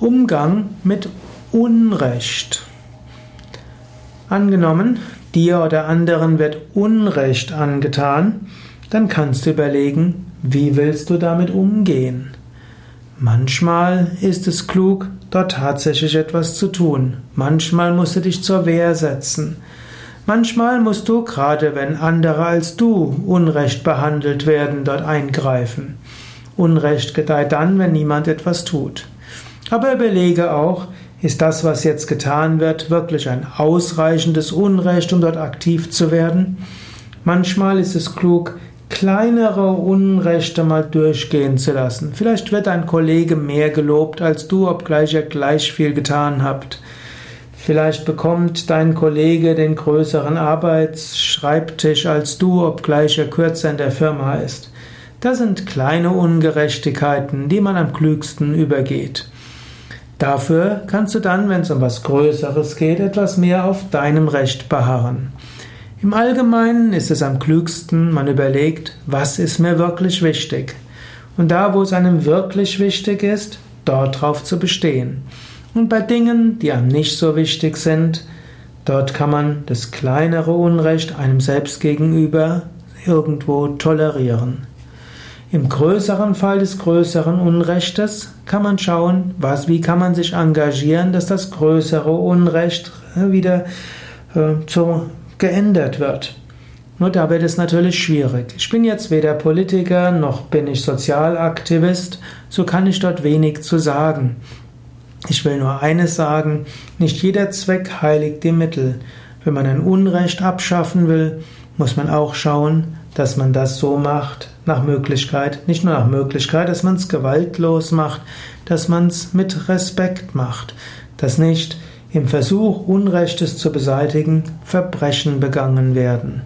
Umgang mit Unrecht. Angenommen, dir oder anderen wird Unrecht angetan, dann kannst du überlegen, wie willst du damit umgehen. Manchmal ist es klug, dort tatsächlich etwas zu tun. Manchmal musst du dich zur Wehr setzen. Manchmal musst du, gerade wenn andere als du unrecht behandelt werden, dort eingreifen. Unrecht gedeiht dann, wenn niemand etwas tut. Aber überlege auch, ist das, was jetzt getan wird, wirklich ein ausreichendes Unrecht, um dort aktiv zu werden? Manchmal ist es klug, kleinere Unrechte mal durchgehen zu lassen. Vielleicht wird ein Kollege mehr gelobt als du, obgleich er gleich viel getan habt. Vielleicht bekommt dein Kollege den größeren Arbeitsschreibtisch als du, obgleich er kürzer in der Firma ist. Das sind kleine Ungerechtigkeiten, die man am klügsten übergeht. Dafür kannst du dann, wenn es um was Größeres geht, etwas mehr auf deinem Recht beharren. Im Allgemeinen ist es am klügsten, man überlegt, was ist mir wirklich wichtig. Und da, wo es einem wirklich wichtig ist, dort drauf zu bestehen. Und bei Dingen, die einem nicht so wichtig sind, dort kann man das kleinere Unrecht einem selbst gegenüber irgendwo tolerieren. Im größeren Fall des größeren Unrechtes kann man schauen, was, wie kann man sich engagieren, dass das größere Unrecht äh, wieder äh, zu, geändert wird. Nur da wird es natürlich schwierig. Ich bin jetzt weder Politiker noch bin ich Sozialaktivist, so kann ich dort wenig zu sagen. Ich will nur eines sagen, nicht jeder Zweck heiligt die Mittel. Wenn man ein Unrecht abschaffen will, muss man auch schauen, dass man das so macht, nach Möglichkeit, nicht nur nach Möglichkeit, dass man es gewaltlos macht, dass man es mit Respekt macht, dass nicht im Versuch, Unrechtes zu beseitigen, Verbrechen begangen werden.